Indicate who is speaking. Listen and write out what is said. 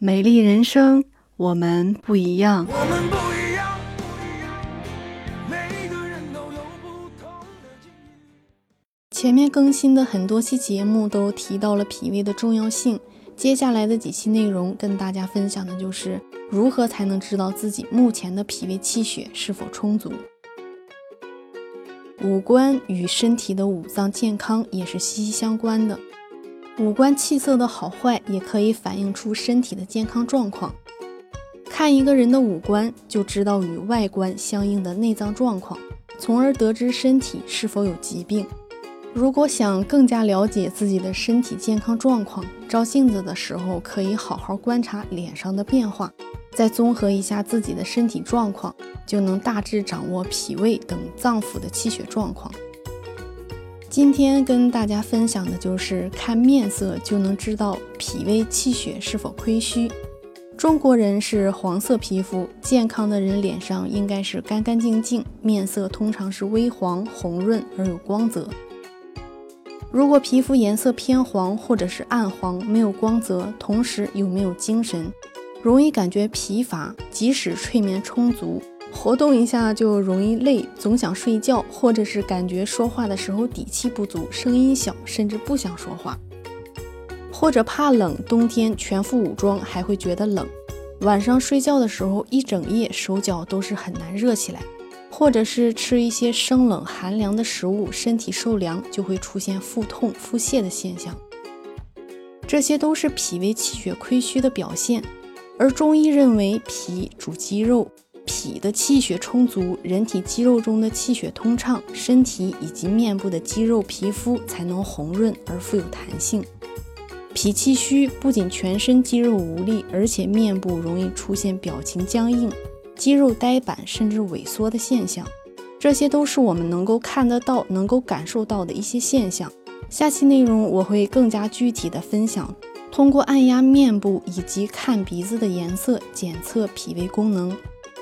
Speaker 1: 美丽人生，我们不一样。
Speaker 2: 我们不一样，不一样，每个人都有不同的境遇。
Speaker 3: 前面更新的很多期节目都提到了脾胃的重要性，接下来的几期内容跟大家分享的就是如何才能知道自己目前的脾胃气血是否充足。五官与身体的五脏健康也是息息相关的。五官气色的好坏，也可以反映出身体的健康状况。看一个人的五官，就知道与外观相应的内脏状况，从而得知身体是否有疾病。如果想更加了解自己的身体健康状况，照镜子的时候可以好好观察脸上的变化，再综合一下自己的身体状况，就能大致掌握脾胃等脏腑的气血状况。今天跟大家分享的就是看面色就能知道脾胃气血是否亏虚。中国人是黄色皮肤，健康的人脸上应该是干干净净，面色通常是微黄、红润而有光泽。如果皮肤颜色偏黄或者是暗黄，没有光泽，同时又没有精神，容易感觉疲乏，即使睡眠充足。活动一下就容易累，总想睡觉，或者是感觉说话的时候底气不足，声音小，甚至不想说话，或者怕冷，冬天全副武装还会觉得冷。晚上睡觉的时候一整夜手脚都是很难热起来，或者是吃一些生冷寒凉的食物，身体受凉就会出现腹痛、腹泻的现象，这些都是脾胃气血亏虚的表现。而中医认为脾主肌肉。脾的气血充足，人体肌肉中的气血通畅，身体以及面部的肌肉、皮肤才能红润而富有弹性。脾气虚，不仅全身肌肉无力，而且面部容易出现表情僵硬、肌肉呆板甚至萎缩的现象。这些都是我们能够看得到、能够感受到的一些现象。下期内容我会更加具体的分享，通过按压面部以及看鼻子的颜色检测脾胃功能。